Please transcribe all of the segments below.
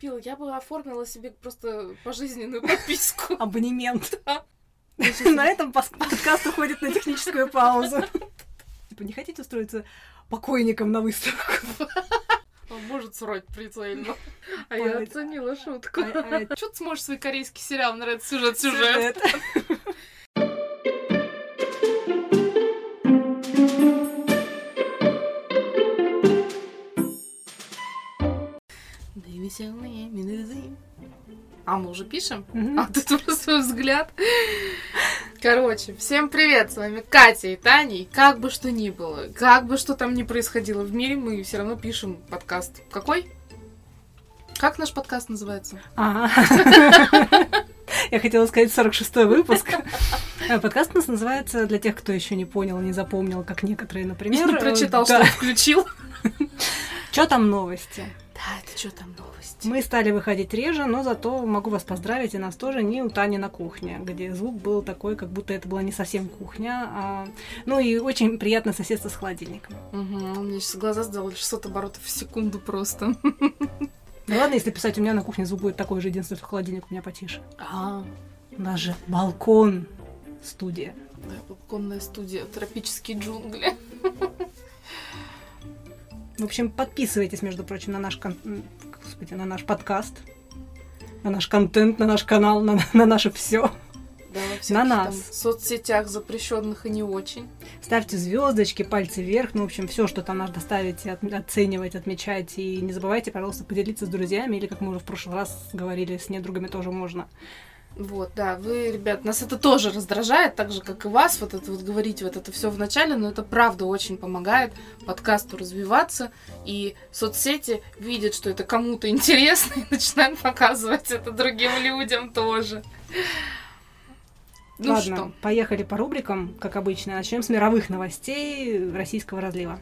купила? Я бы оформила себе просто пожизненную подписку. Абонемент. На этом подкаст уходит на техническую паузу. Типа, не хотите устроиться покойником на выставку? Он может срать прицельно. А я оценила шутку. А- а- Что ты сможешь свой корейский сериал нравится сюжет-сюжет? А мы уже пишем? Мгм. А тут просто взгляд. Короче, всем привет, с вами Катя и Таня. И как бы что ни было, как бы что там ни происходило в мире, мы все равно пишем подкаст. Какой? Как наш подкаст называется? Ага. Я хотела сказать 46-й выпуск. Э, Подкаст у нас называется, для тех, кто еще не понял, не запомнил, как некоторые, например. Не прочитал, э, что включил. Чё там новости? Да, это что там новости? Мы стали выходить реже, но зато могу вас поздравить, и нас тоже не у Тани на кухне, где звук был такой, как будто это была не совсем кухня. а- Ну и очень приятное соседство с холодильником. Угу, у меня сейчас глаза сделали 600 оборотов в секунду просто. Ну ладно, если писать, у меня на кухне звук будет такой же, единственное, что холодильник у меня потише. А, У нас же балкон, студия. да, балконная студия, тропические джунгли. В общем, подписывайтесь, между прочим, на наш, кон- господи, на наш подкаст, на наш контент, на наш канал, на, на наше все. Да, На всяких там нас. соцсетях запрещенных и не очень. Ставьте звездочки, пальцы вверх, ну, в общем, все, что там надо ставить, от- оценивать, отмечать. И не забывайте, пожалуйста, поделиться с друзьями, или, как мы уже в прошлый раз говорили, с недругами тоже можно. Вот, да, вы, ребят, нас это тоже раздражает, так же, как и вас, вот это вот говорить вот это все в начале, но это правда очень помогает подкасту развиваться, и соцсети видят, что это кому-то интересно, и начинают показывать это другим людям тоже. Ну Ладно, что, поехали по рубрикам, как обычно. Начнем с мировых новостей российского разлива.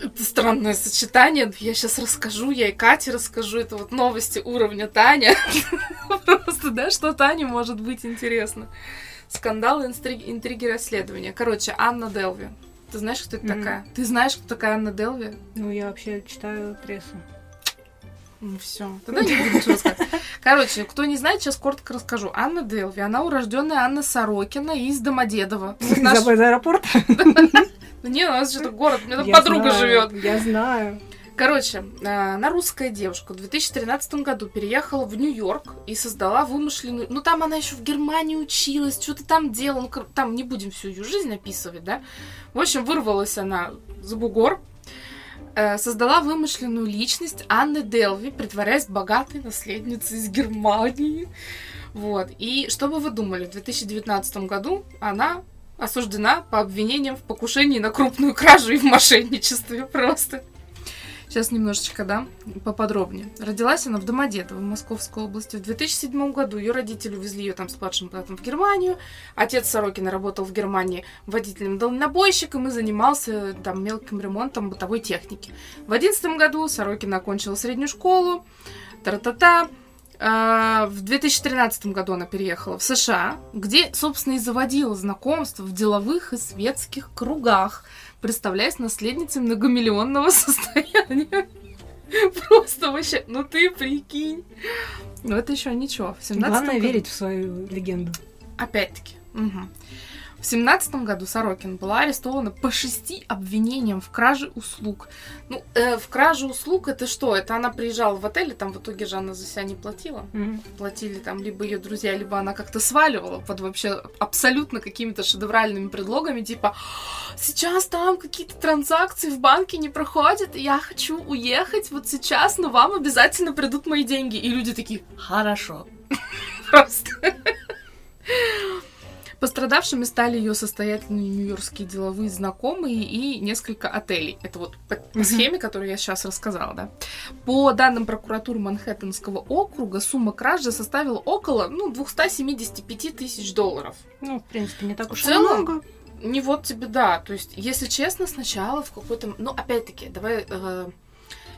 Это странное сочетание, я сейчас расскажу, я и Кате расскажу, это вот новости уровня Таня. Просто, да, что Тане может быть интересно. Скандалы, интриги, интриги расследования. Короче, Анна Делви. Ты знаешь, кто это такая? Ты знаешь, кто такая Анна Делви? Ну, я вообще читаю прессу. Ну все, тогда не буду ничего рассказывать. Короче, кто не знает, сейчас коротко расскажу. Анна Делви, она урожденная Анна Сорокина из Домодедово. Наш- Из аэропорт? Ну не, у нас же город, у меня там Я подруга знаю, живет. Я знаю. Короче, э, она русская девушка. В 2013 году переехала в Нью-Йорк и создала вымышленную... Ну, там она еще в Германии училась, что-то там делала. Ну, там не будем всю ее жизнь описывать, да? В общем, вырвалась она за бугор, э, создала вымышленную личность Анны Делви, притворяясь богатой наследницей из Германии. Вот. И что бы вы думали, в 2019 году она осуждена по обвинениям в покушении на крупную кражу и в мошенничестве просто. Сейчас немножечко, да, поподробнее. Родилась она в Домодедово, в Московской области. В 2007 году ее родители увезли ее там с младшим братом в Германию. Отец Сорокина работал в Германии водителем-дальнобойщиком и занимался там мелким ремонтом бытовой техники. В 2011 году Сорокина окончила среднюю школу. Тра-та-та. А, В 2013 году она переехала в США, где, собственно, и заводила знакомства в деловых и светских кругах, представляясь наследницей многомиллионного состояния. Просто вообще, ну ты прикинь. Ну это еще ничего. В 17 Главное году- верить в свою легенду. Опять-таки. мгм. В семнадцатом году Сорокин была арестована по шести обвинениям в краже услуг. Ну, э, в краже услуг это что? Это она приезжала в отель, и там в итоге же она за себя не платила. Платили там либо ее друзья, либо она как-то сваливала под вообще абсолютно какими-то шедевральными предлогами, типа сейчас там какие-то транзакции в банке не проходят, я хочу уехать вот сейчас, но вам обязательно придут мои деньги. И люди такие, хорошо. Просто. Пострадавшими стали ее состоятельные нью-йоркские деловые знакомые и несколько отелей. Это вот по, Мгм. схеме, которую я сейчас рассказала, да. По данным прокуратуры Манхэттенского округа, сумма кражи составила около ну, 275 тысяч долларов. Ну, в принципе, не так уж и много. Не вот тебе, да. То есть, если честно, сначала в какой-то... Ну, опять-таки, давай... э,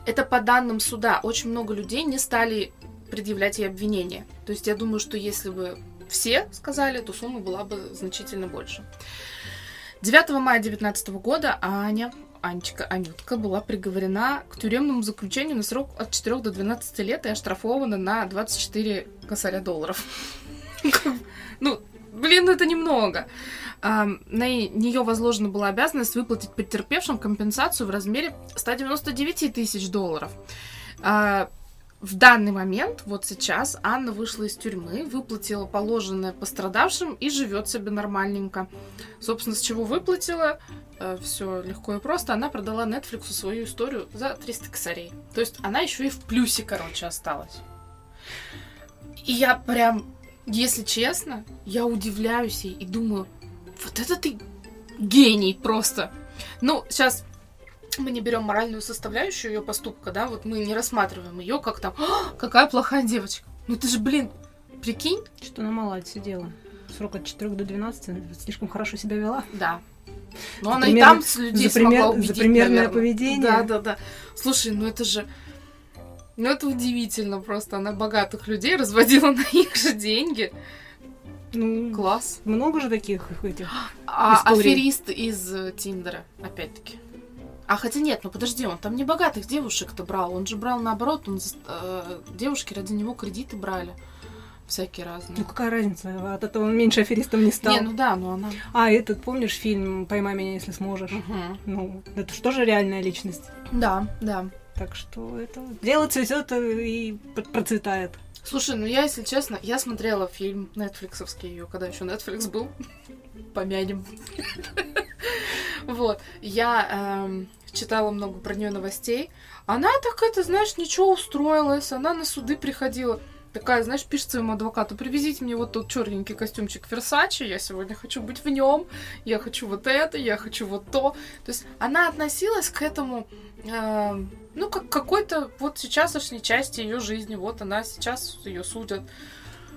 это по данным суда. Очень много людей не стали предъявлять ей обвинения. То есть, я думаю, что если бы все сказали, то сумма была бы значительно больше. 9 мая 2019 года Аня Анечка Анютка была приговорена к тюремному заключению на срок от 4 до 12 лет и оштрафована на 24 косаря долларов. Ну, блин, это немного. А, на нее возложена была обязанность выплатить потерпевшим компенсацию в размере 199 тысяч долларов. В данный момент, вот сейчас, Анна вышла из тюрьмы, выплатила положенное пострадавшим и живет себе нормальненько. Собственно, с чего выплатила, э, все легко и просто, она продала Netflix свою историю за 300 косарей. То есть она еще и в плюсе, короче, осталась. И я прям, если честно, я удивляюсь ей и думаю, вот это ты гений просто. Ну, сейчас мы не берем моральную составляющую ее поступка, да, вот мы не рассматриваем ее как там, «А, какая плохая девочка. Ну ты же, блин, прикинь. Что она мало отсидела. Срок от 4 до 12 слишком хорошо себя вела. Да. Но она пример... и там с людей за пример... смогла убедить, За примерное наверное. поведение. Да, да, да. Слушай, ну это же... Ну это удивительно просто. Она богатых людей разводила на их же деньги. Ну, Класс. Много же таких этих А историй. аферист из э, Тиндера, опять-таки. А хотя нет, ну подожди, он там не богатых девушек-то брал, он же брал наоборот, он э, девушки ради него кредиты брали. Всякие разные. Ну какая разница? От этого он меньше аферистом не стал. Не, ну да, но она. А, этот, помнишь фильм «Поймай меня, если сможешь»? Мгм. Ну, это же реальная личность? Да, да. Так что это дело цветет и процветает. Слушай, ну я, если честно, я смотрела фильм нетфликсовский ее, когда еще Netflix был. Помянем. Вот. Я эм, читала много про нее новостей. Она так это, знаешь, ничего устроилась. Она на суды приходила. Такая, знаешь, пишет своему адвокату, привезите мне вот тот черненький костюмчик Версачи, я сегодня хочу быть в нем, я хочу вот это, я хочу вот то. То есть она относилась к этому, эм, ну, как какой-то вот сейчасшней части ее жизни. Вот она сейчас ее судят.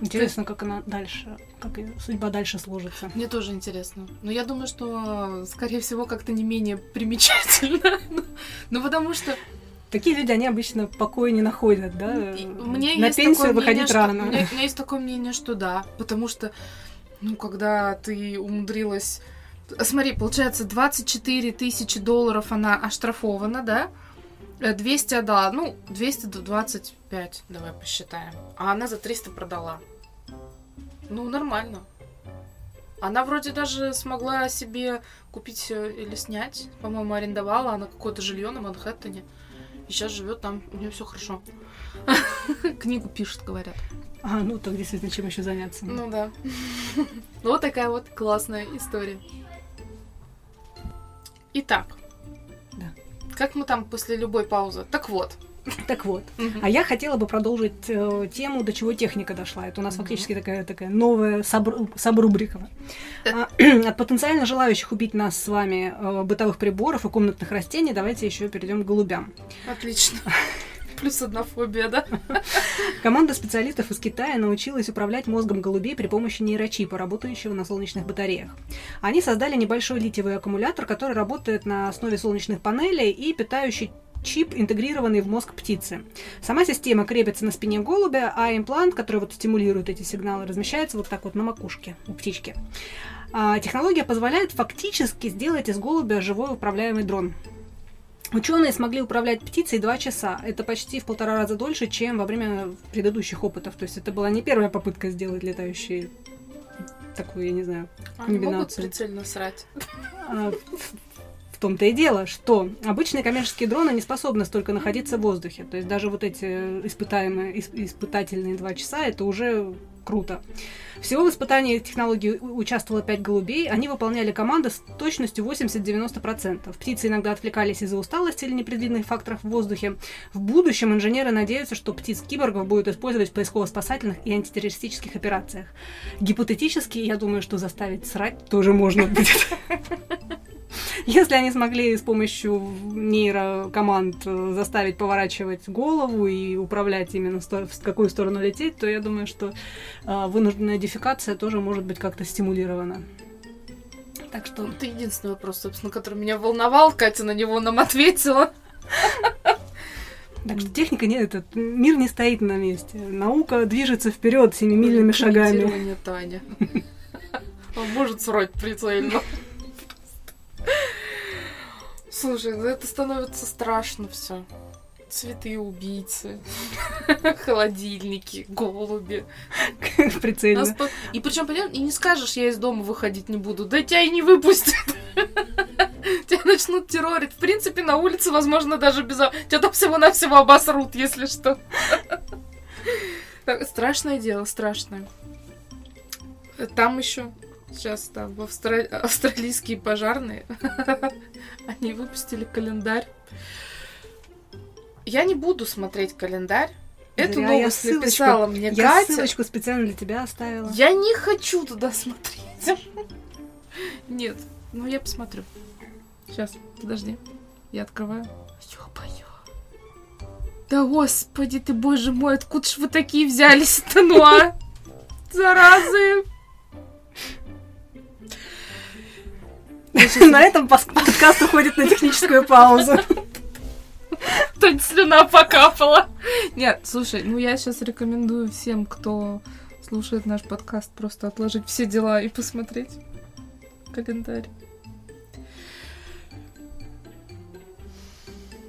Интересно, как она дальше, как ее судьба дальше сложится. Мне тоже интересно. Но я думаю, что, скорее всего, как-то не менее примечательно. Ну, Ну, потому что Такие люди, они обычно покоя не находят, да? мне На пенсию выходить мнение, что- рано. У меня, у меня есть такое мнение, что да. Потому что, ну, когда ты умудрилась... Смотри, получается, 24 тысячи долларов она оштрафована, да? Э, 200 отдала. Ну, 225, давай посчитаем. А она за 300 продала. Ну, нормально. Она вроде даже смогла себе купить э, или снять. По-моему, арендовала она какое-то жилье на Манхэттене. И сейчас живет там, у нее все хорошо. Книгу пишет, говорят. А, ну так действительно, чем еще заняться? Ну да. Ну, Вот такая вот классная история. Итак. Как мы там после любой паузы? Так вот. Так вот. А я хотела бы продолжить э, тему, до чего техника дошла. Это у нас фактически такая, такая новая сабру- сабрубрика. А, От потенциально желающих убить нас с вами э, бытовых приборов и комнатных растений давайте еще перейдем к голубям. Отлично. Плюс одна фобия, да? Команда специалистов из Китая научилась управлять мозгом голубей при помощи нейрочипа, работающего на солнечных батареях. Они создали небольшой литиевый аккумулятор, который работает на основе солнечных панелей и питающий чип, интегрированный в мозг птицы. Сама система крепится на спине голубя, а имплант, который вот стимулирует эти сигналы, размещается вот так вот на макушке у птички. А, технология позволяет фактически сделать из голубя живой управляемый дрон. Ученые смогли управлять птицей два часа. Это почти в полтора раза дольше, чем во время предыдущих опытов. То есть это была не первая попытка сделать летающий такую, я не знаю, Они могут Комбинацию. прицельно срать. В том-то и дело, что обычные коммерческие дроны не способны столько находиться в воздухе. То есть даже вот эти испытаемые, ис- испытательные два часа, это уже круто. Всего в испытании технологии участвовало 5 голубей. Они выполняли команды с точностью 80-90%. Птицы иногда отвлекались из-за усталости или непредвиденных факторов в воздухе. В будущем инженеры надеются, что птиц-киборгов будут использовать в поисково-спасательных и антитеррористических операциях. Гипотетически, я думаю, что заставить срать тоже можно будет. Если они смогли с помощью нейрокоманд э, заставить поворачивать голову и управлять именно в какую сторону лететь, то я думаю, что э, вынужденная дефекация тоже может быть как-то стимулирована. Так что Это единственный вопрос, собственно, который меня волновал. Катя на него нам ответила. Так что техника не этот мир не стоит на месте. Наука движется вперед семимильными шагами. Таня. Он может срать прицельно. Слушай, ну это становится страшно все. Цветы убийцы, холодильники, голуби. Прицельно. И причем, понятно, и не скажешь, я из дома выходить не буду. Да тебя и не выпустят. Тебя начнут террорить. В принципе, на улице, возможно, даже без... Тебя там всего-навсего обосрут, если что. Страшное дело, страшное. Там еще сейчас там в Австра- австралийские пожарные, они выпустили календарь. Я не буду смотреть календарь. Эту Зря, я новость ссылочку- написала мне Я Катя. ссылочку специально для тебя оставила. Я не хочу туда смотреть. Нет, ну я посмотрю. Сейчас, подожди. Я открываю. Ёбаю. Да господи ты, боже мой, откуда ж вы такие взялись-то, ну а? Заразы. На этом подкаст уходит на техническую паузу. Тут слюна покапала. Нет, слушай, ну я сейчас рекомендую всем, кто слушает наш подкаст, просто отложить все дела и посмотреть календарь.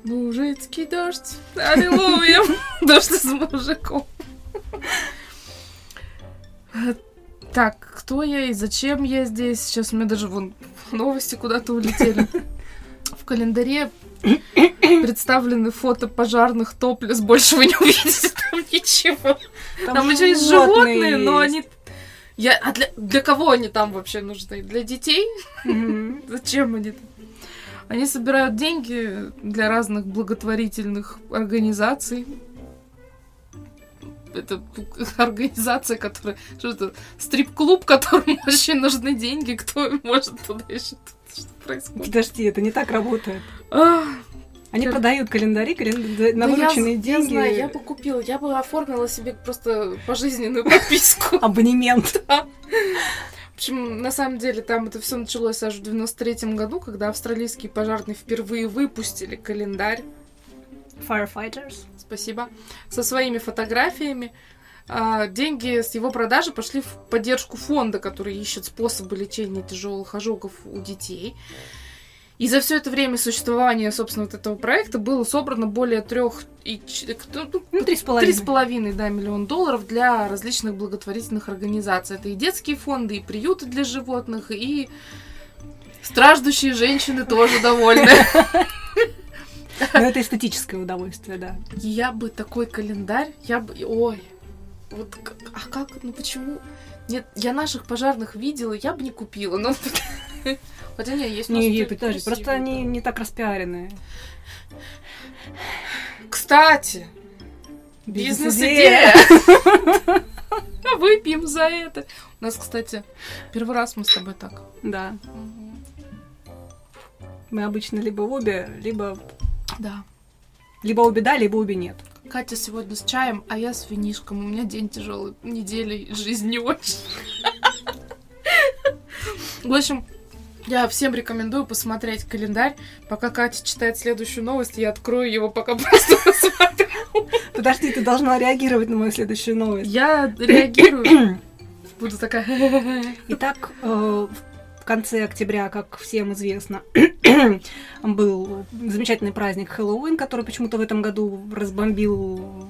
Мужицкий дождь, аллилуйя, дождь из мужиков. Э, Так, кто я и зачем я здесь? Сейчас у меня даже вон новости куда-то улетели. В календаре представлены фото пожарных топлес, больше вы не увидите там ничего. Там, еще есть животные, но есть. они... Я... А для... для кого они там вообще нужны? Для детей? Зачем они там? Они собирают деньги для разных благотворительных организаций. Это организация, которая... Что это? Стрип-клуб, которому очень нужны деньги. Кто может туда еще... Что происходит? Подожди, это не так работает. Они Как- продают календари календа- на да я вырученные з- деньги. Я знаю, я бы купила, я бы оформила себе просто пожизненную подписку. Абонемент. В общем, на самом деле, там это все началось аж в 93 году, когда австралийские пожарные впервые выпустили календарь, Firefighters. Спасибо, со своими фотографиями. А, деньги с его продажи пошли в поддержку фонда, который ищет способы лечения тяжелых ожогов у детей. И за все это время существования, собственно, вот этого проекта было собрано более трех и ну, Ну, три с Три с половиной. половиной, да, миллион долларов для различных благотворительных организаций. Это и детские фонды, и приюты для животных, и страждущие женщины тоже довольны. Но это эстетическое удовольствие, да. Я бы такой календарь, я бы... Ой, вот а как, ну почему... Нет, я наших пожарных видела, я бы не купила, но... Хотя не, есть... Не, подожди, просто они не так распиаренные. Кстати, Бизнес-идея. Выпьем за это. У нас, кстати, первый раз мы с тобой так. Да. Мы обычно либо обе, либо... Да. Либо обе да, либо обе нет. Катя сегодня с чаем, а я с винишком. У меня день тяжелый, неделей, жизнь не очень. В общем, я всем рекомендую посмотреть календарь. Пока Катя читает следующую новость, я открою его, пока просто посмотрю. Подожди, ты должна реагировать на мою следующую новость. Я реагирую. Буду такая... Итак, э, в конце октября, как всем известно, был замечательный праздник Хэллоуин, который почему-то в этом году разбомбил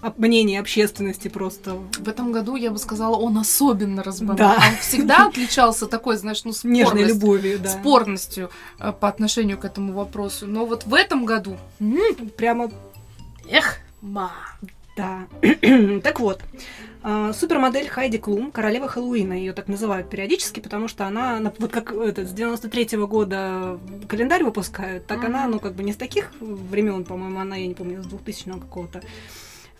об- мнение общественности просто. В этом году, я бы сказала, он особенно разбомбил. Да. Он всегда отличался такой, знаешь, ну, Нежной спорностью. любовью, да. спорностью э, по отношению к этому вопросу. Но вот в этом году... Прямо, Эх, ма. да. так вот, а, супермодель Хайди Клум, королева Хэллоуина, ее так называют периодически, потому что она, на- вот как этот, с 93 года календарь выпускают, так она, Мгм. ну, как бы не с таких времен, по-моему, она, я не помню, с 2000 какого-то.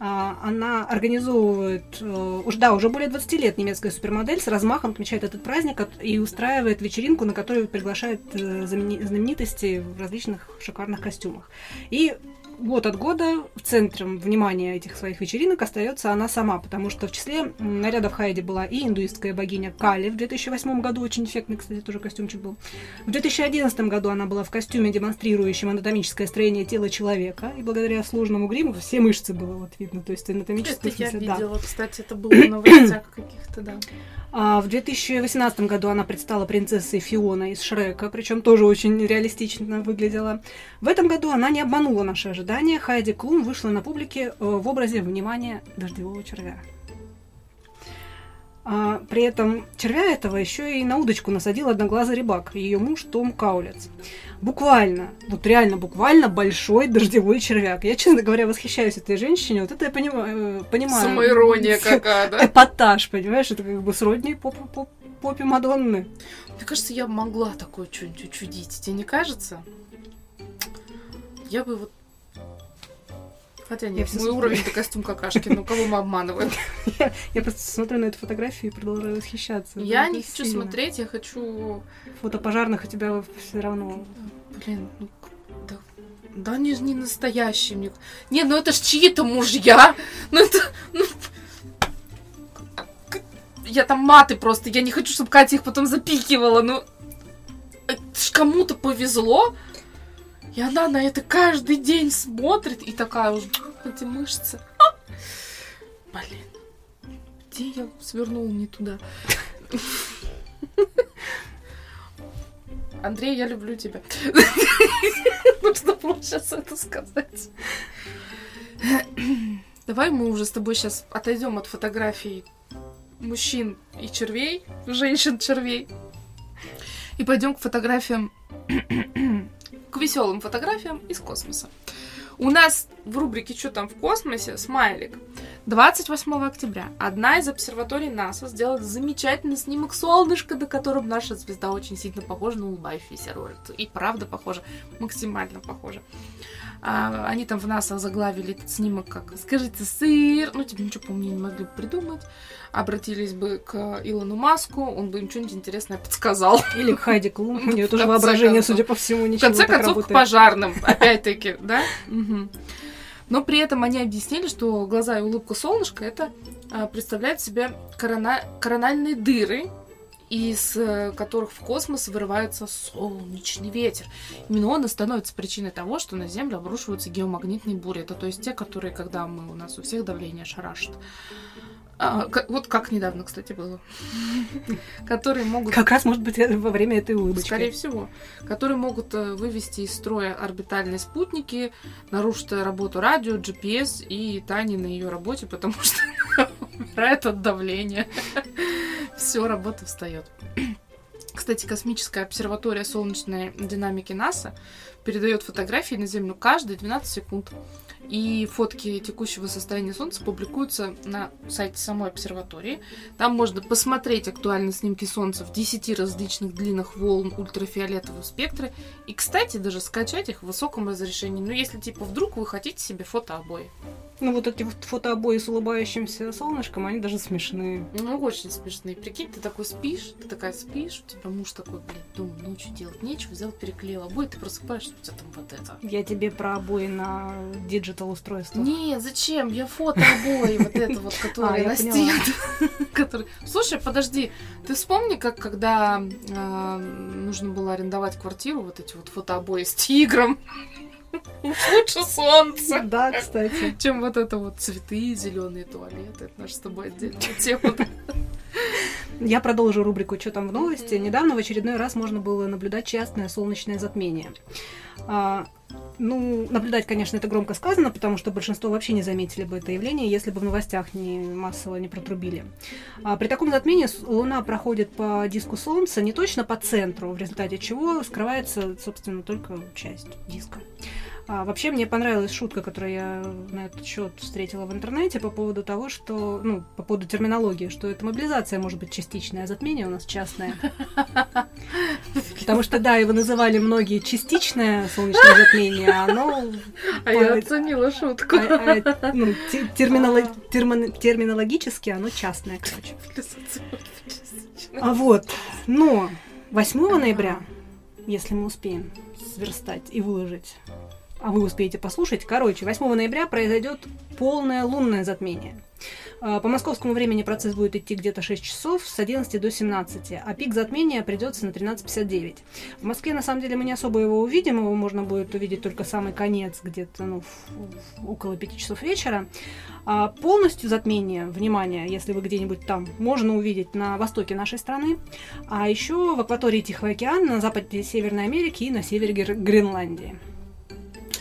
А, Она организовывает, э, уже, да, уже более 20 лет немецкая супермодель с размахом отмечает этот праздник и устраивает вечеринку, на которую приглашает э, знаменитостей в различных шикарных костюмах. И год от года в центре внимания этих своих вечеринок остается она сама, потому что в числе нарядов Хайди была и индуистская богиня Кали в 2008 году, очень эффектный, кстати, тоже костюмчик был. В 2011 году она была в костюме, демонстрирующем анатомическое строение тела человека, и благодаря сложному гриму все мышцы было вот видно, то есть анатомическое Это я смысле, да. видела, кстати, это было в новостях каких-то, да. А в 2018 году она предстала принцессой Фиона из Шрека, причем тоже очень реалистично выглядела. В этом году она не обманула наши ожидания. Хайди Клум вышла на публике э, в образе, внимания, дождевого червя. А, при этом червя этого еще и на удочку насадил одноглазый рыбак, ее муж Том Каулец. Буквально, вот реально буквально большой дождевой червяк. Я, честно говоря, восхищаюсь этой женщине. Вот это я понимаю. понимаю. Самоирония какая, да? Эпатаж, понимаешь? Это как бы сродни поп поп попе Мадонны. Мне кажется, я могла такое что-нибудь учудить. Тебе не кажется? Я бы вот... Хотя нет, всё мой уровень это костюм какашки, ну кого мы обманываем? Я, я просто смотрю на эту фотографию и продолжаю восхищаться. Я не хочу смотреть, я хочу... Фото пожарных у тебя все равно. Блин, ну... Да, они же не настоящие. Мне... Не, ну это ж чьи-то мужья. Ну это... Ну... Я там маты просто, я не хочу, чтобы Катя их потом запикивала, ну... Это ж кому-то повезло, и она на это каждый день смотрит, и такая уже, эти мышцы. А! Блин, где я свернула не туда? Андрей, я люблю тебя. Нужно было сейчас это сказать. Давай мы уже с тобой сейчас отойдем от фотографий мужчин и червей, женщин-червей, и пойдем к фотографиям, к веселым фотографиям из космоса. У нас в рубрике «Что там в космосе?» смайлик. 28 октября одна из обсерваторий НАСА сделала замечательный снимок солнышка, на котором наша звезда очень сильно похожа на улыбающуюся рожицу. И правда похожа, максимально похожа. А, они там в НАСА заглавили этот снимок как «Скажите, сыр!» Ну, типа, ничего поумнее не могли бы придумать. Обратились бы к Илону Маску, он бы им что-нибудь интересное подсказал. Или к Хайди Клум. У нее В тоже конце воображение, концов. судя по всему, В ничего конце так концов, к пожарным, опять-таки, да? Но при этом они объяснили, что глаза и улыбка солнышка это а, представляют себе корона- корональные дыры, из э, которых в космос вырывается солнечный ветер. Именно он и становится причиной того, что на Землю обрушиваются геомагнитные бури. Это то есть те, которые, когда мы у нас у всех давление шарашит. А, вот как недавно, кстати, было. Которые могут Как раз, может быть, э, во время этой улыбочки. Скорее всего. Которые могут э, вывести из строя орбитальные спутники, нарушить работу радио, GPS и Тани на ее работе, потому что умирает от давления. Все, работа встает. Кстати, космическая обсерватория солнечной динамики НАСА передает фотографии на Землю каждые 12 секунд. И фотки текущего состояния Солнца публикуются на сайте самой обсерватории. Там можно посмотреть актуальные снимки Солнца в 10 различных длинных волн ультрафиолетового спектра. И, кстати, даже скачать их в высоком разрешении. Ну, если, типа, вдруг вы хотите себе фотообои. Ну, вот эти вот фотообои с улыбающимся солнышком, они даже смешные. Ну, очень смешные. Прикинь, ты такой спишь, ты такая спишь, у тебя муж такой, блин, думаю, что делать, нечего, взял, переклеил обои, ты просыпаешься, у тебя там вот это. Я тебе про обои на digital устройство. Нет, зачем? Я фотообои, вот это вот, А, которые на стене. Слушай, подожди, ты вспомни, как когда э, нужно было арендовать квартиру, вот эти вот фотообои с тигром. Лучше солнце. Да, кстати. Чем вот это вот цветы, зеленые туалеты. Это наша с тобой отдельная тема. Я продолжу рубрику «Что там в новости?». Недавно в очередной раз можно было наблюдать частное солнечное затмение. А, ну, наблюдать, конечно, это громко сказано, потому что большинство вообще не заметили бы это явление, если бы в новостях не массово не протрубили. А, при таком затмении Луна проходит по диску Солнца не точно по центру, в результате чего скрывается, собственно, только часть диска. А, вообще мне понравилась шутка, которую я на этот счет встретила в интернете по поводу того, что, ну, по поводу терминологии, что это мобилизация может быть частичная, а затмение у нас частное. Потому что, да, его называли многие частичное солнечное затмение, а оно А я оценила шутку. а- а, ну, те- терминоло- термин- терминологически оно частное, короче. А вот, но 8 ноября, если мы успеем сверстать и выложить а вы успеете послушать. Короче, 8 ноября произойдет полное лунное затмение. А, По московскому времени процесс будет идти где-то 6 часов с 11 до 17, а пик затмения придется на 13.59. В Москве, на самом деле, мы не особо его увидим, его можно будет увидеть только самый конец, где-то ну, около 5 часов вечера. А полностью затмение, внимание, если вы где-нибудь там, можно увидеть на востоке нашей страны, а еще в акватории Тихого океана, на западе Северной Америки и на севере Гр- Гренландии.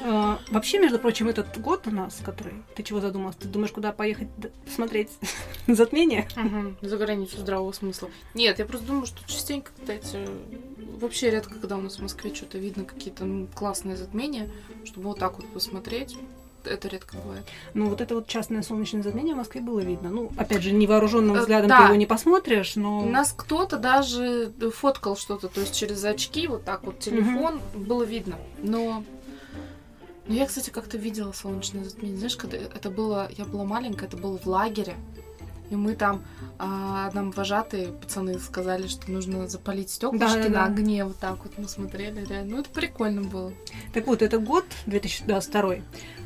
А, Вообще, между прочим, этот год у нас, который... Ты чего задумалась? Ты думаешь, куда поехать посмотреть затмение? Мгм, За границу здравого смысла. Нет, я просто думаю, что частенько, кстати, вообще редко, когда у нас в Москве что-то видно, какие-то ну, классные затмения, чтобы вот так вот посмотреть. Это редко бывает. Ну, вот это вот частное солнечное затмение в Москве было видно. Ну, опять же, невооруженным Э, взглядом да. ты его не посмотришь, но... У нас кто-то даже фоткал что-то, то есть через очки, вот так вот телефон, было видно. Но ну, я, кстати, как-то видела солнечное затмение. Знаешь, когда это было, я была маленькая, это было в лагере. И мы там, а, нам вожатые пацаны сказали, что нужно запалить стеклышки на огне. Вот так вот мы смотрели, реально. Ну, это прикольно было. Так вот, этот год, 2022,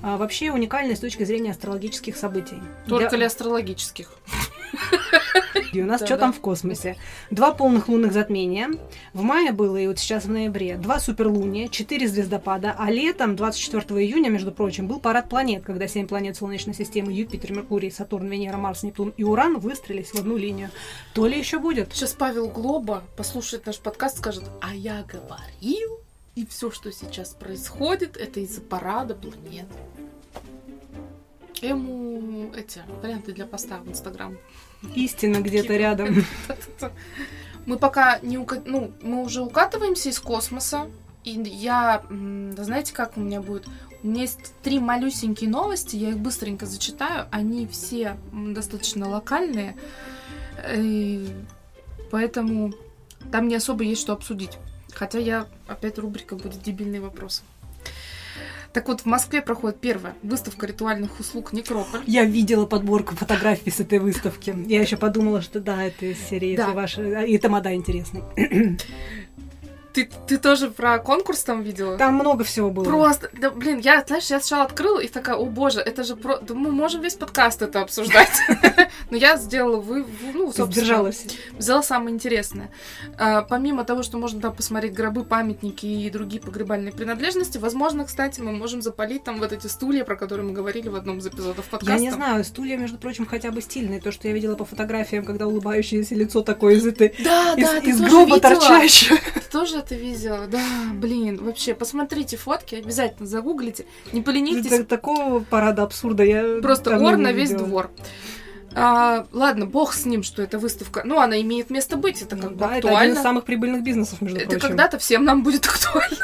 а, вообще уникальный с точки зрения астрологических событий. Только Для- ли астрологических. И у нас Да, что да. там в космосе? Два полных лунных затмения. В мае было, и вот сейчас в ноябре, два суперлуния, четыре звездопада, а летом, 24 июня, между прочим, был парад планет, когда семь планет Солнечной системы Юпитер, Меркурий, Сатурн, Венера, Марс, Нептун и Уран выстрелились в одну линию. То ли еще будет? Сейчас Павел Глоба послушает наш подкаст, скажет, а я говорил, и все, что сейчас происходит, это из-за парада планет. Ему эти варианты для поста в Инстаграм. Истина где-то рядом. Мы пока не ука... ну, мы уже укатываемся из космоса, и я, знаете, как у меня будет? У меня есть три малюсенькие новости, я их быстренько зачитаю. Они все достаточно локальные, и поэтому там не особо есть что обсудить. Хотя я, опять рубрика будет дебильные вопросы. Так вот, в Москве проходит первая выставка ритуальных услуг Некрополь. Я видела подборку фотографий с этой выставки. Я еще подумала, что да, это из серии, Да. если ваши... И тамада интересный. Ты, ты тоже про конкурс там видела? Там много всего было. Просто, да, блин, я, знаешь, я сначала открыла и такая, о боже, это же про... Да мы можем весь подкаст это обсуждать. Но я сделала, вы, ну, собственно, Сдержалась. взяла самое интересное. А, Помимо того, что можно там посмотреть гробы, памятники и другие погребальные принадлежности, возможно, кстати, мы можем запалить там вот эти стулья, про которые мы говорили в одном из эпизодов подкаста. Я не знаю, стулья, между прочим, хотя бы стильные. То, что я видела по фотографиям, когда улыбающееся лицо такое из этой... Да, Из, да, из тоже гроба торчащее. Ты тоже это видела? Да, блин, вообще, посмотрите фотки, обязательно загуглите. Не поленитесь, Так- Такого парада абсурда я Просто ор на весь двор. А, ладно, бог с ним, что эта выставка. Ну, она имеет место быть, это Ну как бы да, это один актуально. из самых прибыльных бизнесов, между это прочим. когда-то всем нам будет актуально.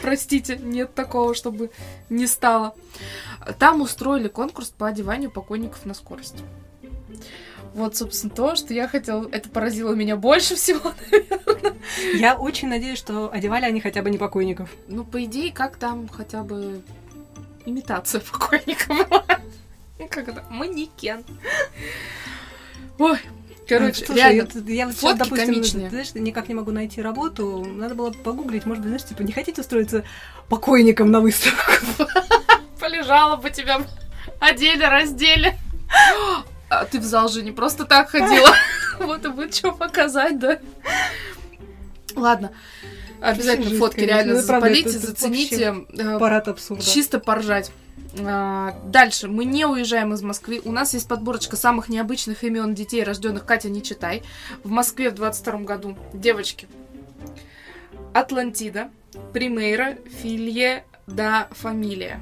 Простите, нет такого, чтобы не стало. Там устроили конкурс по одеванию покойников на скорость. Вот, собственно, то, что я хотела... Это поразило меня больше всего. Я очень надеюсь, что одевали они хотя бы не покойников. Ну, по идее, как там хотя бы имитация покойника была. Как это? Манекен. Ой, короче, Слушай, реально. я, я вот сейчас, допустим, комичные. знаешь, никак не могу найти работу. Надо было погуглить, может быть, знаешь, типа, не хотите устроиться покойником на выставку? Полежала бы тебя, одели, раздели. А ты в зал же не просто так ходила. Вот и будет что показать, да? Ладно. Обязательно фотки реально Ну, запалите, зацените. э, Парад абсурда. Чисто поржать. А, Дальше. Мы не уезжаем из Москвы. У нас есть подборочка самых необычных имен детей, рожденных Катя, не читай. В Москве в 22 году. Девочки. Атлантида, Примейра, Филье, да, фамилия.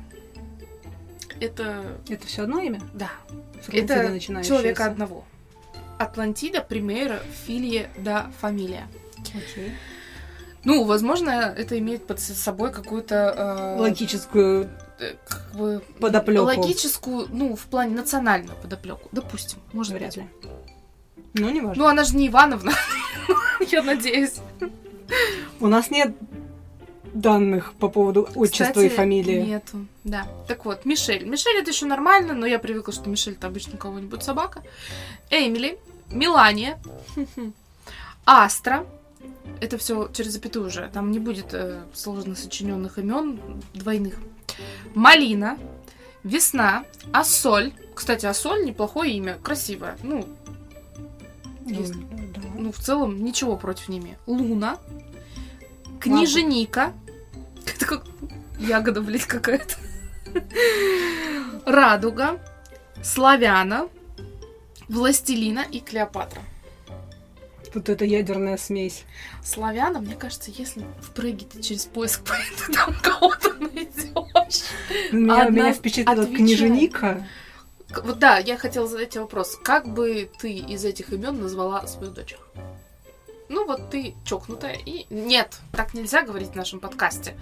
Это, Это все одно имя? да, это человека одного. Атлантида, Примейра, Филье, да, фамилия. Окей. Ну, возможно, это имеет под собой какую-то... э, Логическую э, как бы подоплеку. логическую, ну, в плане национальную подоплеку. Допустим, может Вряд быть. ли. Ну, не важно. Ну, она же не Ивановна, я надеюсь. У нас нет данных по поводу отчества и Кстати, фамилии. Нету, да. Так вот, Мишель. Мишель это еще нормально, но я привыкла, что Мишель это обычно у кого-нибудь собака. Эмили, Мелания, Астра. Это все через запятую уже. Там не будет э, сложно сочиненных имен двойных. Малина, Весна, Ассоль. Кстати, Ассоль неплохое имя, красивое. Ну, есть. Ну, да. ну, в целом, ничего против не имею. Луна, Книженика. Это как ягода, блядь, какая-то. Радуга, Славяна, Властелина и Клеопатра. Вот это ядерная смесь. Славяна, мне кажется, если в Праге ты через поиск ты там кого-то найдешь. Меня, Одна меня впечатлила отвечает. книженика. К- Вот да, я хотела задать тебе вопрос. Как бы ты из этих имен назвала свою дочь? Ну вот ты чокнутая и... Нет, так нельзя говорить в нашем подкасте.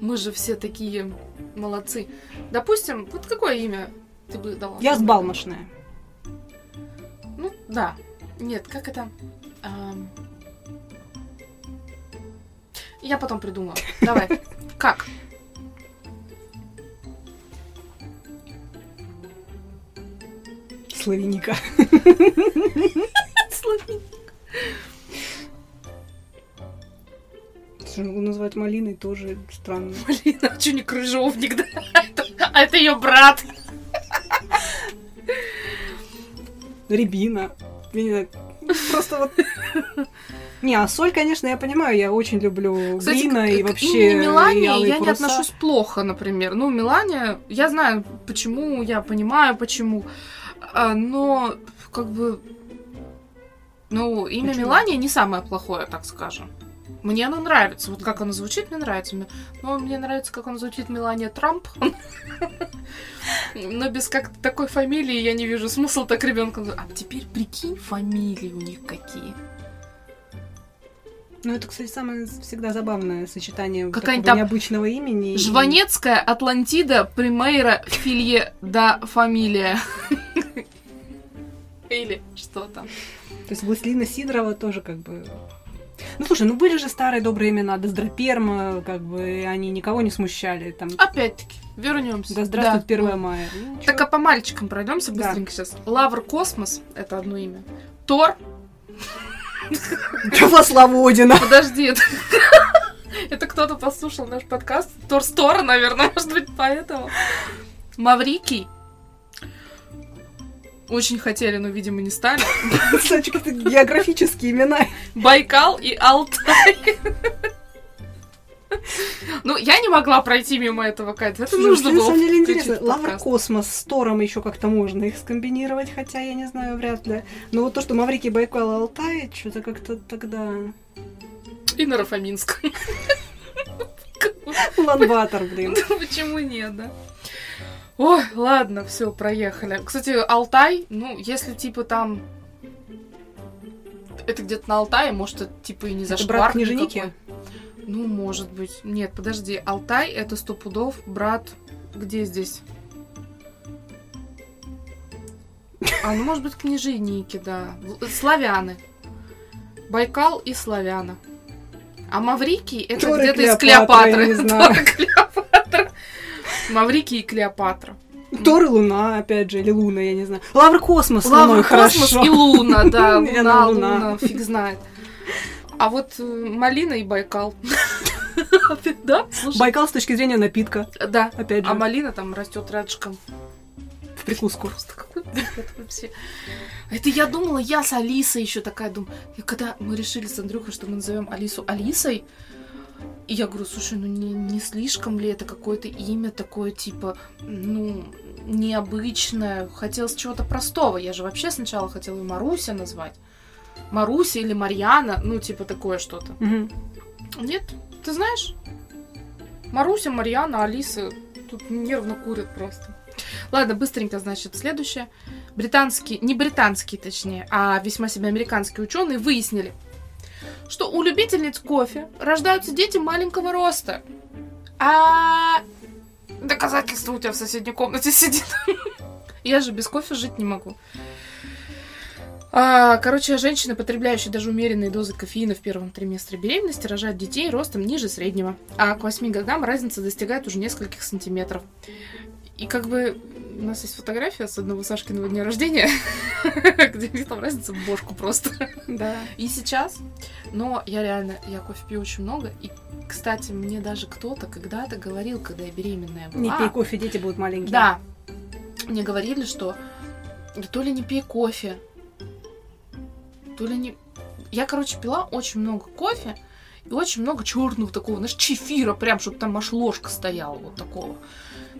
Мы же все такие молодцы. Допустим, вот какое имя ты бы дала? Я сбалмошная. Ну, да. Нет, как это? Ам. Я потом придумаю. Давай. Как? Славяника. Слушай, назвать малиной тоже странно. Блин, а что не крыжовник, да? А это ее брат. Рябина. Просто вот... Не, а соль, конечно, я понимаю, я очень люблю Кстати, Глина к- и к вообще имени и Мелания алые я не отношусь плохо, например. Ну, Мелания, я знаю, почему, я понимаю, почему. А, но, как бы, ну, имя? Мелания не самое плохое, так скажем. Мне оно нравится. Вот как оно звучит, мне нравится. Но мне нравится, как оно звучит Мелания Трамп. Но без как такой фамилии я не вижу смысла так ребенка. А теперь прикинь, фамилии у них какие. Ну, это, кстати, самое всегда забавное сочетание Какая-нибудь такого необычного имени. Жванецкая Атлантида Примейра Филье да Фамилия. Или что там. То есть Властелина Сидорова тоже как бы... Ну, слушай, ну были же старые добрые имена, Даздраперма, как бы, они никого не смущали. Там, Опять-таки, вернемся. да здравствует 1 мая. Ну, Так а по мальчикам пройдемся Да. быстренько сейчас. Лавр Космос это одно имя. Тор. Во славу Одина. Подожди, это, это кто-то послушал наш подкаст. Тор Стор, наверное, может быть, поэтому. Маврикий. Очень хотели, но, видимо, не стали. Кстати, какие-то географические имена. Байкал и Алтай. Ну, я не могла пройти мимо этого, Катя. Это Слушай, нужно на было самом деле интересно. Лавр. Космос с Тором еще как-то можно их скомбинировать, хотя я не знаю, вряд ли. Но вот то, что Маврикий, Байкал Алтай, что-то как-то тогда... И на Рафаминском. Ланватор, блин. Почему нет, да? Ой, ладно, все, проехали. Кстати, Алтай, ну, если типа там... Это где-то на Алтае, может, это типа и не Это зашквар брат никакой. Ну, может быть. Нет, подожди. Алтай это сто пудов брат... Где здесь? А, ну, может быть, княженики, да. Славяны. Байкал и Славяна. А Маврикий это где-то из Клеопатры. Клеопатра. Маврикий и Клеопатра. Тор и Луна, опять же, или Луна, я не знаю. Лавр Космос, Лавр, Луной, космос хорошо. и Луна, да. Луна, Луна. Фиг знает. А вот э, Малина и Байкал. Да? Байкал с точки зрения напитка, Да. опять же, А малина там растет рядышком. в прикуску. Просто какой. Это я думала, я с Алисой еще такая думаю. Когда мы решили с Андрюхой, что мы назовем Алису Алисой, и я говорю, слушай, ну не, не слишком ли это какое-то имя такое, типа, ну, необычное? Хотелось чего-то простого. Я же вообще сначала хотела ее Маруся назвать. Маруся или Марьяна, ну, типа такое что-то. Мгм. Нет, ты знаешь? Маруся, Марьяна, Алиса тут нервно курят просто. Ладно, быстренько, значит, следующее. Британские, не британские, точнее, а весьма себе американские ученые выяснили, что у любительниц кофе рождаются дети маленького роста. А доказательство у тебя в соседней комнате сидит. Я же без кофе жить не могу. А, короче, женщины, потребляющие даже умеренные дозы кофеина в первом триместре беременности, рожают детей ростом ниже среднего. А к 8 годам разница достигает уже нескольких сантиметров. И как бы у нас есть фотография с одного Сашкиного дня рождения, где там разница в бошку просто. Да. И сейчас, но я реально, я кофе пью очень много. И, кстати, мне даже кто-то когда-то говорил, когда я беременная была... Не пей кофе, дети будут маленькие. Да. Мне говорили, что то ли не пей кофе, то ли не... Я, короче, пила очень много кофе и очень много черного такого, знаешь, чефира, прям, чтобы там аж ложка стояла вот такого.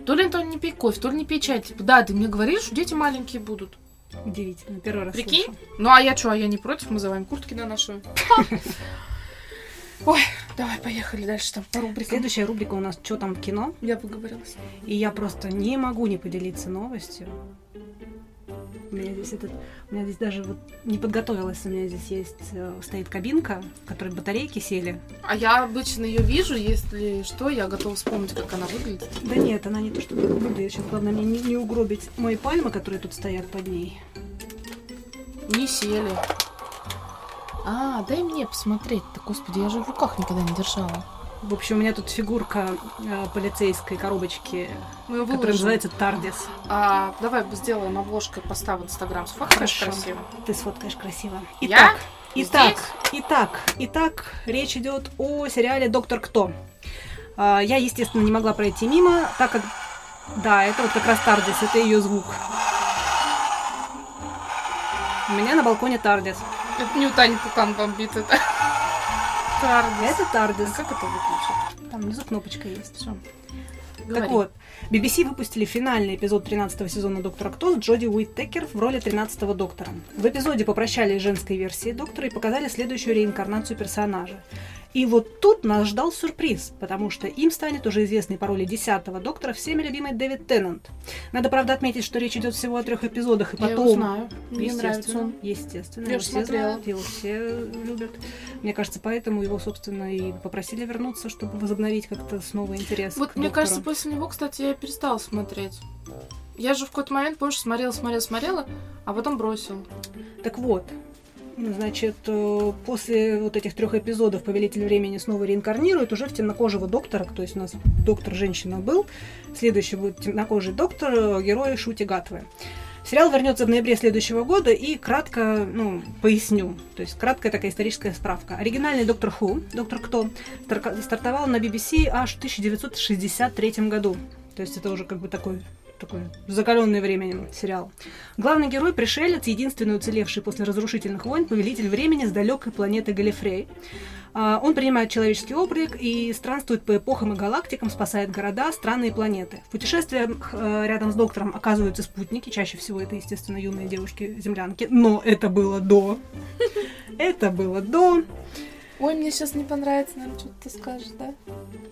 То ли то ли не пей кофе, то ли не пей чай. Типа, да, ты мне говоришь, что дети маленькие будут. Удивительно, первый раз Прикинь? слышу. Ну а я что, а я не против, мы называем куртки на нашу. Ой, давай, поехали дальше там по рубрикам. Следующая рубрика у нас «Что там в кино?» Я поговорилась. И я просто не могу не поделиться новостью. У меня здесь этот, у меня здесь даже вот не подготовилась, у меня здесь есть, э, стоит кабинка, в которой батарейки сели. А я обычно ее вижу, если что, я готова вспомнить, как она выглядит. Да нет, она не то что выглядит, сейчас главное мне не, не угробить мои пальмы, которые тут стоят под ней. Не сели. А, дай мне посмотреть-то, господи, я же в руках никогда не держала. В общем, у меня тут фигурка э, полицейской коробочки, Мы которая выложим. называется Тардис. А, давай сделаем обложкой, поставь в Инстаграм. Сфоткаешь Хорошо. красиво. Ты сфоткаешь красиво. Я? Итак, итак, итак, итак, речь идет о сериале Доктор Кто. А, Я, естественно, не могла пройти мимо, так как да, это вот как раз Тардис, это ее звук. У меня на балконе Тардис. Это не у Тани Пукан бомбит, это. Тардис. Это Тардис. А как это выключить? Там внизу кнопочка есть. Всё. Так вот, BBC выпустили финальный эпизод 13 сезона Доктора Кто с Джоди Уиттекер в роли 13 доктора. В эпизоде попрощались с женской версией доктора и показали следующую реинкарнацию персонажа. И вот тут нас ждал сюрприз, потому что им станет уже известный по роли 10 доктора всеми любимый Дэвид Теннант. Надо, правда, отметить, что речь идет всего о трех эпизодах, и Я потом... его знаю. Мне нравится он. Естественно, Я его все смотрела. знают, его все любят. Мне кажется, поэтому его, собственно, и попросили вернуться, чтобы возобновить как-то снова интерес Вот к мне доктору. кажется, после него, кстати, я перестала смотреть. Я же в какой-то момент, помнишь, смотрела, смотрела, смотрела, а потом бросил. Так вот, значит, э, после вот этих трех эпизодов Повелитель времени снова реинкарнирует уже в темнокожего доктора, то есть у нас доктор женщина был, следующий будет темнокожий доктор, герой Шути Гатвы. Сериал вернется в ноябре следующего года и кратко, ну, поясню. То есть краткая такая историческая справка. Оригинальный Доктор Ху, Доктор Кто, стар- стартовал на BBC аж в 1963 году. То есть это уже как бы такой такой закаленный временем сериал. Главный герой – пришелец, единственный уцелевший после разрушительных войн, повелитель времени с далекой планеты Галифрей. А, Он принимает человеческий облик и странствует по эпохам и галактикам, спасает города, страны и планеты. В путешествиях э, рядом с доктором оказываются спутники, чаще всего это, естественно, юные девушки-землянки, но это было до. Это было до. Ой, мне сейчас не понравится, наверное, что ты скажешь, да?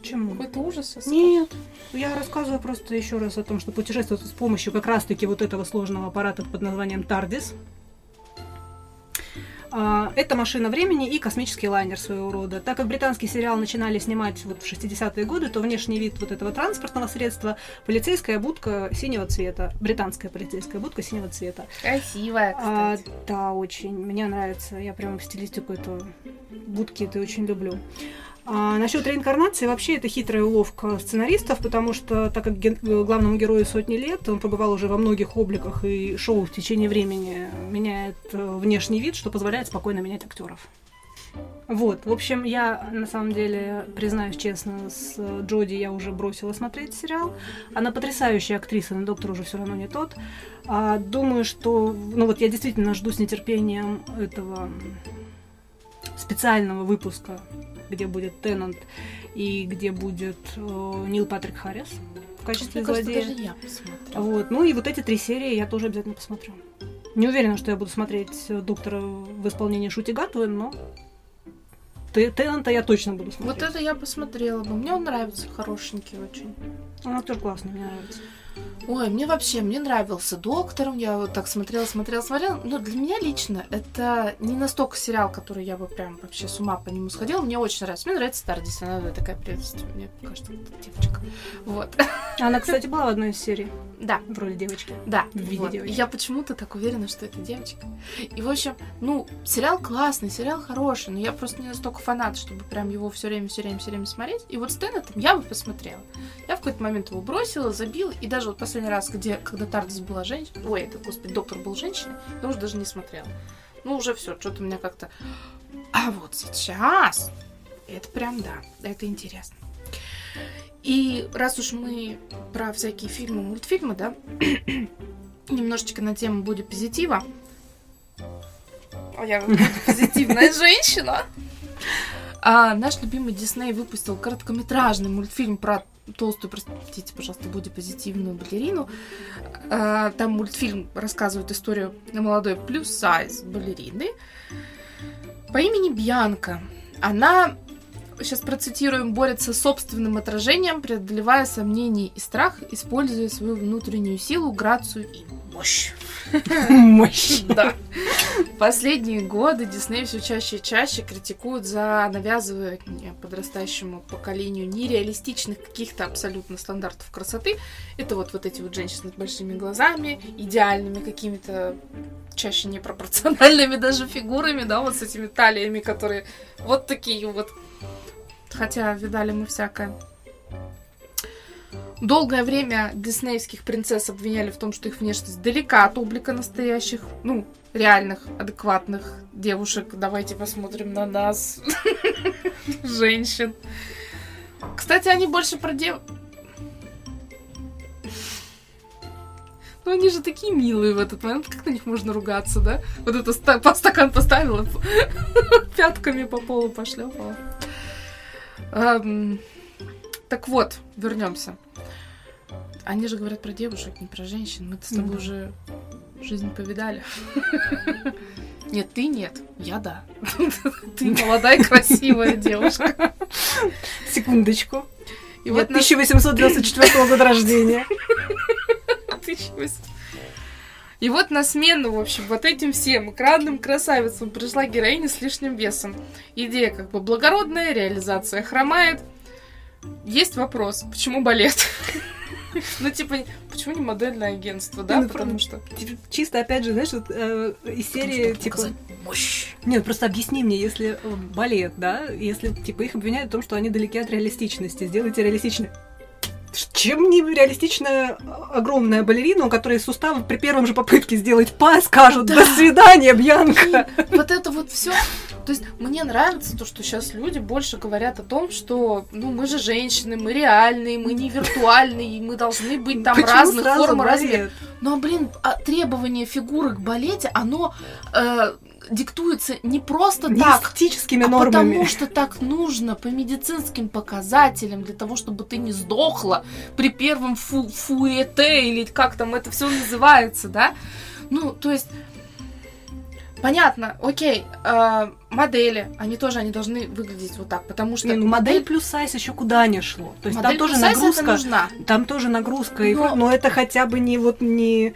Чему? Какой-то ужас сейчас Нет, я рассказываю просто еще раз о том, что путешествует с помощью как раз-таки вот этого сложного аппарата под названием TARDIS. А, Это машина времени и космический лайнер своего рода. Так как британский сериал начинали снимать вот в 60-е годы, то внешний вид вот этого транспортного средства полицейская будка синего цвета. Британская полицейская будка синего цвета. Красивая, А, кстати. да, очень. Мне нравится. Я прям стилистику эту будки это очень люблю. А насчет реинкарнации, вообще это хитрая уловка сценаристов, потому что так как ген- главному герою сотни лет, он побывал уже во многих обликах и шоу в течение времени меняет э, внешний вид, что позволяет спокойно менять актеров. Вот, в общем, я на самом деле, признаюсь честно, с э, Джоди я уже бросила смотреть сериал. Она потрясающая актриса, но доктор уже все равно не тот. А, думаю, что, ну вот я действительно жду с нетерпением этого специального выпуска, где будет Теннант и где будет э, Нил Патрик Харрис в качестве Мне кажется, злодея. даже я посмотрю. Вот. Ну и вот эти три серии я тоже обязательно посмотрю. Не уверена, что я буду смотреть э, доктора в исполнении Шути Гатвы, но Теннанта я точно буду смотреть. Вот это я посмотрела бы. Мне он нравится, хорошенький очень. Он актер классный, мне нравится. Ой, мне вообще, мне нравился Доктором, я вот так смотрела, смотрела, смотрела. Но для меня лично это не настолько сериал, который я бы прям вообще с ума по нему сходила. Мне очень нравится. Мне нравится Тардис, она такая приветственная. Мне кажется, это девочка. Вот. Она, кстати, была в одной из серий Да, в роли девочки. да. В виде вот. девочки. Я почему-то так уверена, что это девочка. И, в общем, ну, сериал классный, сериал хороший, но я просто не настолько фанат, чтобы прям его все время, все время, все время смотреть. И вот с Теннетом я бы посмотрела. Я в какой-то момент его бросила, забила, и даже даже вот последний раз, где, когда Тардис была женщина, ой, это, господи, доктор был женщиной, я уже даже не смотрела. Ну, уже все, что-то у меня как-то... А вот сейчас, это прям, да, это интересно. И раз уж мы про всякие фильмы, мультфильмы, да, немножечко на тему будет позитива. А я позитивная женщина. А наш любимый Дисней выпустил короткометражный мультфильм про толстую, простите, пожалуйста, буди позитивную балерину. А, там мультфильм рассказывает историю молодой плюс-сайз балерины по имени Бьянка. Она сейчас процитируем, борется с собственным отражением, преодолевая сомнения и страх, используя свою внутреннюю силу, грацию и мощь. Мощь. Да. Последние годы Дисней все чаще и чаще критикуют за навязывание подрастающему поколению нереалистичных каких-то абсолютно стандартов красоты. Это вот, вот эти вот женщины с большими глазами, идеальными какими-то чаще непропорциональными даже фигурами, да, вот с этими талиями, которые вот такие вот. Хотя видали мы всякое. Долгое время диснеевских принцесс обвиняли в том, что их внешность далека от облика настоящих, ну, реальных, адекватных девушек. Давайте посмотрим на нас, женщин. Кстати, они больше про дев... Ну, они же такие милые в этот момент. Как на них можно ругаться, да? Вот это ста- по стакан поставила, пятками по полу пошлепала. Так вот, вернемся. Они же говорят про девушек, не про женщин. Мы-то с тобой Ну да. уже жизнь повидали. Нет, ты нет. Я да. Ты молодая, красивая девушка. Секундочку. И Я вот на 1894 года рождения. 1800. И вот на смену, в общем, вот этим всем экранным красавицам пришла героиня с лишним весом. Идея как бы благородная, реализация хромает. Есть вопрос, почему балет? Ну, типа, почему не модельное агентство, да? Ну, Потому что... Типа, Чисто, опять же, знаешь, э, из серии, типа... мощь. Нет, просто объясни мне, если э, балет, да, если, типа, их обвиняют в том, что они далеки от реалистичности, сделайте реалистичный. Чем не реалистичная а, огромная балерина, у которой суставы при первом же попытке сделать па, скажут Да. «До свидания, Бьянка!» Вот это вот все. То есть мне нравится то, что сейчас люди больше говорят о том, что ну мы же женщины, мы реальные, мы не виртуальные, и мы должны быть там Почему разных форм и размеров. Ну, а, блин, а требование фигуры к балете, оно э, диктуется не просто Не так, а нормами. потому что так нужно по медицинским показателям для того, чтобы ты не сдохла при первом фу фуэте или как там это все называется, да? Ну, то есть Понятно, окей, э, модели, они тоже, они должны выглядеть вот так, потому что Не, ну модель плюс сайз еще куда не шло. То есть модель там тоже нагрузка, нужна. там тоже нагрузка, и Но- вроде- но это хотя бы не вот не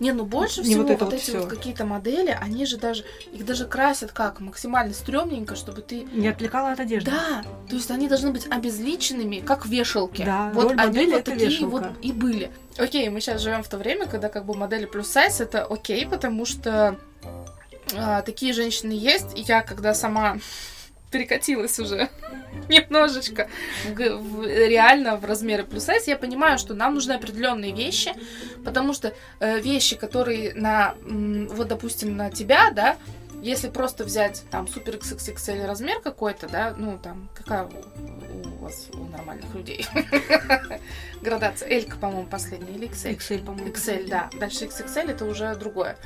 Не, ну больше всего вот вот, это вот эти всё. вот какие-то модели, они же даже, их даже красят как, максимально стрёмненько, чтобы ты... не отвлекала от одежды. Да, то есть они должны быть обезличенными, как вешалки. Да, вот роль они вот такие вешалка. вот и были. Окей, мы сейчас живем в то время, когда как бы модели плюс сайз это окей, потому что а, такие женщины есть. И я, когда сама перекатилась уже немножечко в в- реально в размеры плюс сайз, я понимаю, что нам нужны определенные вещи, потому что э, вещи, которые на, м, вот, допустим, на тебя, да, если просто взять там супер XXXL размер какой-то, да, ну там какая у, у вас у нормальных людей градация, L, по-моему, последняя или XL. XL, по-моему. XL, да. Дальше XXL это уже другое.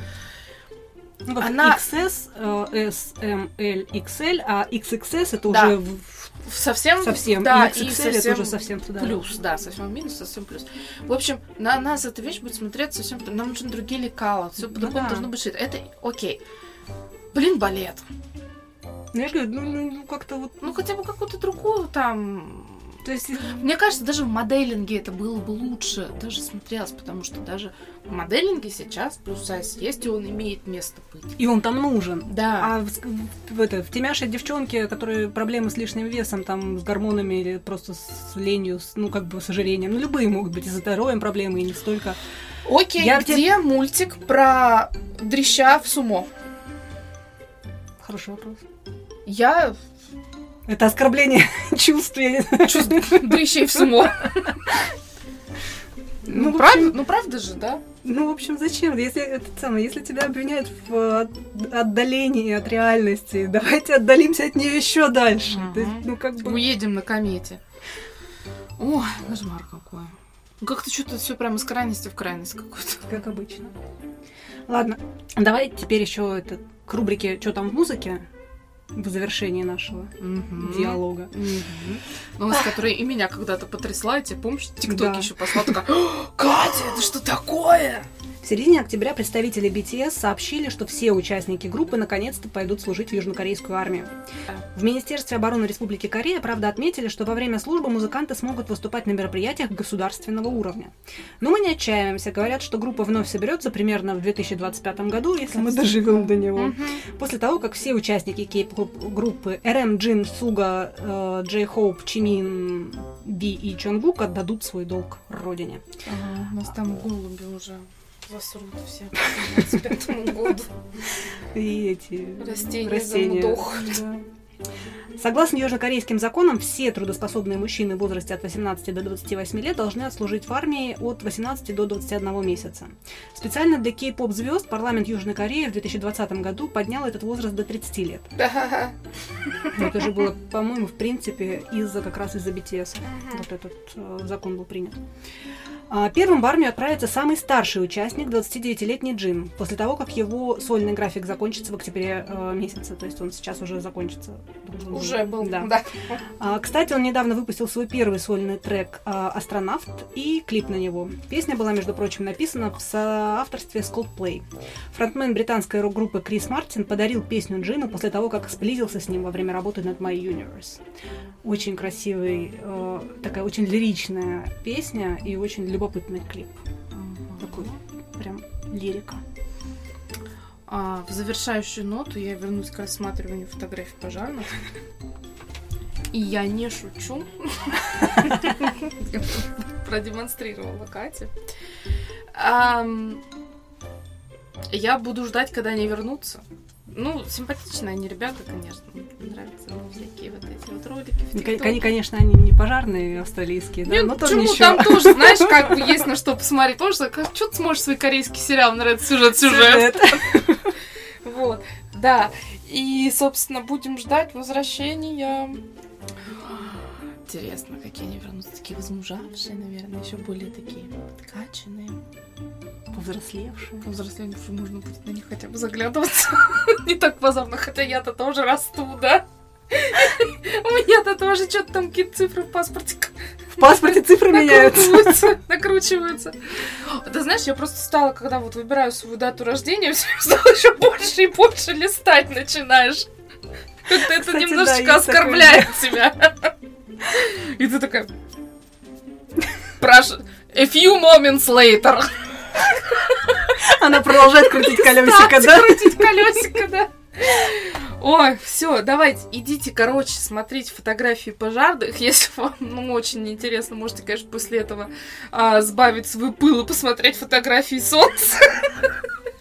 Ну, как Она- XS, э, S, M, L, XL, а XXS это Да. уже в- Совсем, совсем. да, и и XXL это совсем уже совсем туда. плюс, да, совсем минус, совсем плюс. В общем, на нас эта вещь будет смотреться совсем... Нам нужны другие лекала, все Ну по-другому да. должно быть шито. Это окей. Блин, балет. Ну, я же говорю, ну, ну, ну, как-то вот... Ну, хотя бы какую-то другую там... То есть, Мне кажется, даже в моделинге это было бы лучше, даже смотрелось, потому что даже в моделинге сейчас плюс сайз есть, и он имеет место быть. и он там нужен. Да. А в, в это, в темяшей девчонке, которые проблемы с лишним весом, там, с гормонами или просто с ленью, с, ну, как бы с ожирением, ну, любые могут быть, и с здоровьем проблемы, и не столько. Окей, Я где где- мультик про дрища в сумо? Хороший вопрос. Я Это оскорбление чувств. я не знаю. чувствую дрищей в сумо. Ну, Ну, в правда, общем- ну, правда же, да? Ну, в общем, зачем? Если, это самое, если тебя обвиняют в от- отдалении от реальности, давайте отдалимся от нее еще дальше. То есть, ну, как бы... Уедем на комете. Ой, кошмар какой. Ну, Как-то что-то все прямо из крайности в крайность какую-то. Как обычно. Ладно, давай теперь еще это, к рубрике «Что там в музыке?» В завершении нашего Мгм. диалога. Мгм. Новость, которая и меня когда-то потрясла, я тебе помнишь, ТикТок Да. еще послала, такая, «О, Катя, это что такое? В середине октября представители BTS сообщили, что все участники группы наконец-то пойдут служить в южнокорейскую армию. В Министерстве обороны Республики Корея, правда, отметили, что во время службы музыканты смогут выступать на мероприятиях государственного уровня. Но мы не отчаиваемся. Говорят, что группа вновь соберется примерно в 2025 году, если мы доживем до него. После того, как все участники кей-поп-группы RM, Джин, Суга, э, Джей Хоуп, Чимин, Би и Чонгук отдадут свой долг родине. Ага, у нас там голуби уже засрут все к 25 году. И эти Растения, растения. замудохают. Да. Согласно южнокорейским законам, все трудоспособные мужчины в возрасте от 18 до 28 лет должны отслужить в армии от 18 до 21 месяца. Специально для кей-поп звезд парламент Южной Кореи в 2020 году поднял этот возраст до 30 лет. Это же было, по-моему, в принципе, из-за как раз из-за BTS. Вот этот э, закон был принят. А, Первым в армию отправится самый старший участник, 29-летний Джим, после того, как его сольный график закончится в октябре э, месяце. То есть он сейчас уже закончится. Уже был, Да. да. А, Кстати, он недавно выпустил свой первый сольный трек а, «Астронавт» и клип на него. Песня была, между прочим, написана в соавторстве с Coldplay. Фронтмен британской рок-группы Крис Мартин подарил песню Джину после того, как сблизился с ним во время работы над My Universe. Очень красивый, э, такая очень лиричная песня и очень любопытный клип. Такой прям лирика. А, в завершающую ноту я вернусь к рассматриванию фотографий пожарных. И я не шучу. Продемонстрировала Катя. Ам, Я буду ждать, когда они вернутся. Ну, симпатичные они ребята, конечно. Мне нравятся ну, всякие вот эти вот ролики в Они, конечно, они не пожарные австралийские, да, Не, но тоже ничего. Там тоже, знаешь, как бы есть на что посмотреть. Потому что как, что ты сможешь свой корейский сериал, нравится сюжет, сюжет. Вот, да. И, собственно, будем ждать возвращения. Интересно, какие они вернутся. Такие возмужавшие, наверное, еще более такие подкачанные. Повзрослевшие. Повзрослее уже можно будет на них хотя бы заглядываться. Не так позорно, хотя я-то тоже расту, да? У меня-то тоже что-то там какие-то цифры в паспорте В паспорте цифры меняются. накручиваются. Ты знаешь, я просто стала, когда вот выбираю свою дату рождения, всё стала еще больше и больше листать начинаешь. Как-то это да, немножечко оскорбляет тебя. И ты такая... Прошу... A few moments later. Она продолжает крутить колесико, да? крутить колесико, да. Ой, все, давайте, идите, короче, смотрите фотографии пожарных. Если вам ну, очень интересно, можете, конечно, после этого а, сбавить свой пыл и посмотреть фотографии солнца.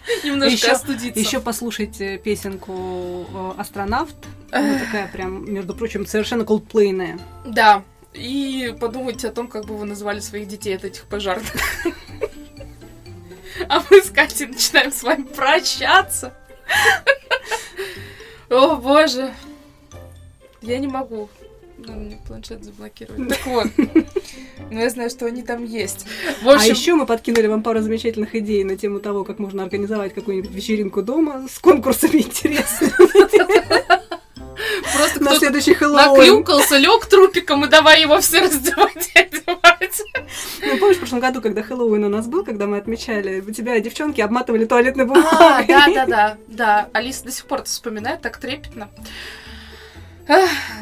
Немножко Ещё- остудиться. Еще послушайте песенку э, «Астронавт». Она такая прям, между прочим, совершенно колдплейная. Да. И подумайте о том, как бы вы назвали своих детей от этих пожарных. А мы с Катей начинаем с вами прощаться. О, боже. Я не могу. Надо мне планшет заблокировать. Так вот. Но я знаю, что они там есть. В А общем, еще мы подкинули вам пару замечательных идей на тему того, как можно организовать какую-нибудь вечеринку дома с конкурсами интересными просто на следующий Хэллоуин. наклюкался, лег трупиком, и давай его все раздевать и одевать. Ну, помнишь, в прошлом году, когда Хэллоуин у нас был, когда мы отмечали, у тебя девчонки обматывали туалетной А, бумагой. да, да, да, да. Алиса до сих пор это вспоминает так трепетно.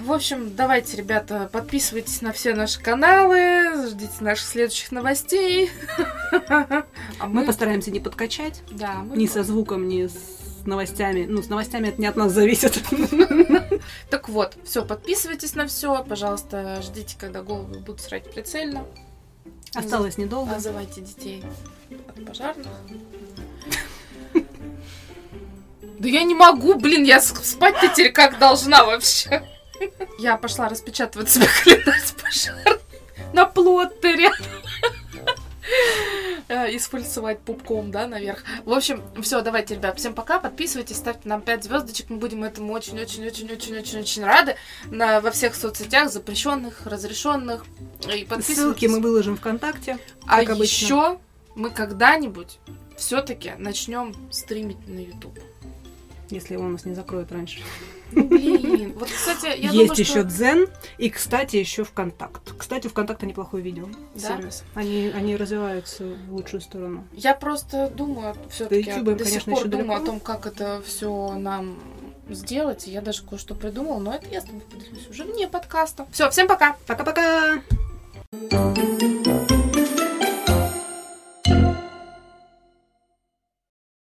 В общем, давайте, ребята, подписывайтесь на все наши каналы, ждите наших следующих новостей. А Мы мы, постараемся не подкачать да, ни со звуком, ни с новостями. Ну, с новостями это не от нас зависит. Так вот, все, подписывайтесь на все, пожалуйста, ждите, когда головы будут срать прицельно. Осталось недолго. Называйте детей от пожарных. Да я не могу, блин, я спать-то теперь как должна вообще. Я пошла распечатывать себе календарь с пожаром на плоттере. да, и сфальсовать пупком, да, наверх. В общем, все, давайте, ребят, всем пока, подписывайтесь, ставьте нам 5 звездочек, мы будем этому очень-очень-очень-очень-очень-очень рады на, во всех соцсетях, запрещенных, разрешенных. И Ссылки мы выложим ВКонтакте, А обычно. еще мы когда-нибудь все-таки начнем стримить на YouTube. Если его у нас не закроют раньше. Ну, блин, вот, кстати, я Есть думаю, еще что... Дзен и, кстати, еще ВКонтакт. Кстати, ВКонтакт неплохой видео Да? сервис. Они, они развиваются в лучшую сторону. Я просто думаю, все-таки им, до сих пор думаю далеко. о том, как это все нам сделать. Я даже кое-что придумала, но это я с тобой поделюсь уже вне подкаста. Все, всем пока! Пока-пока! Thank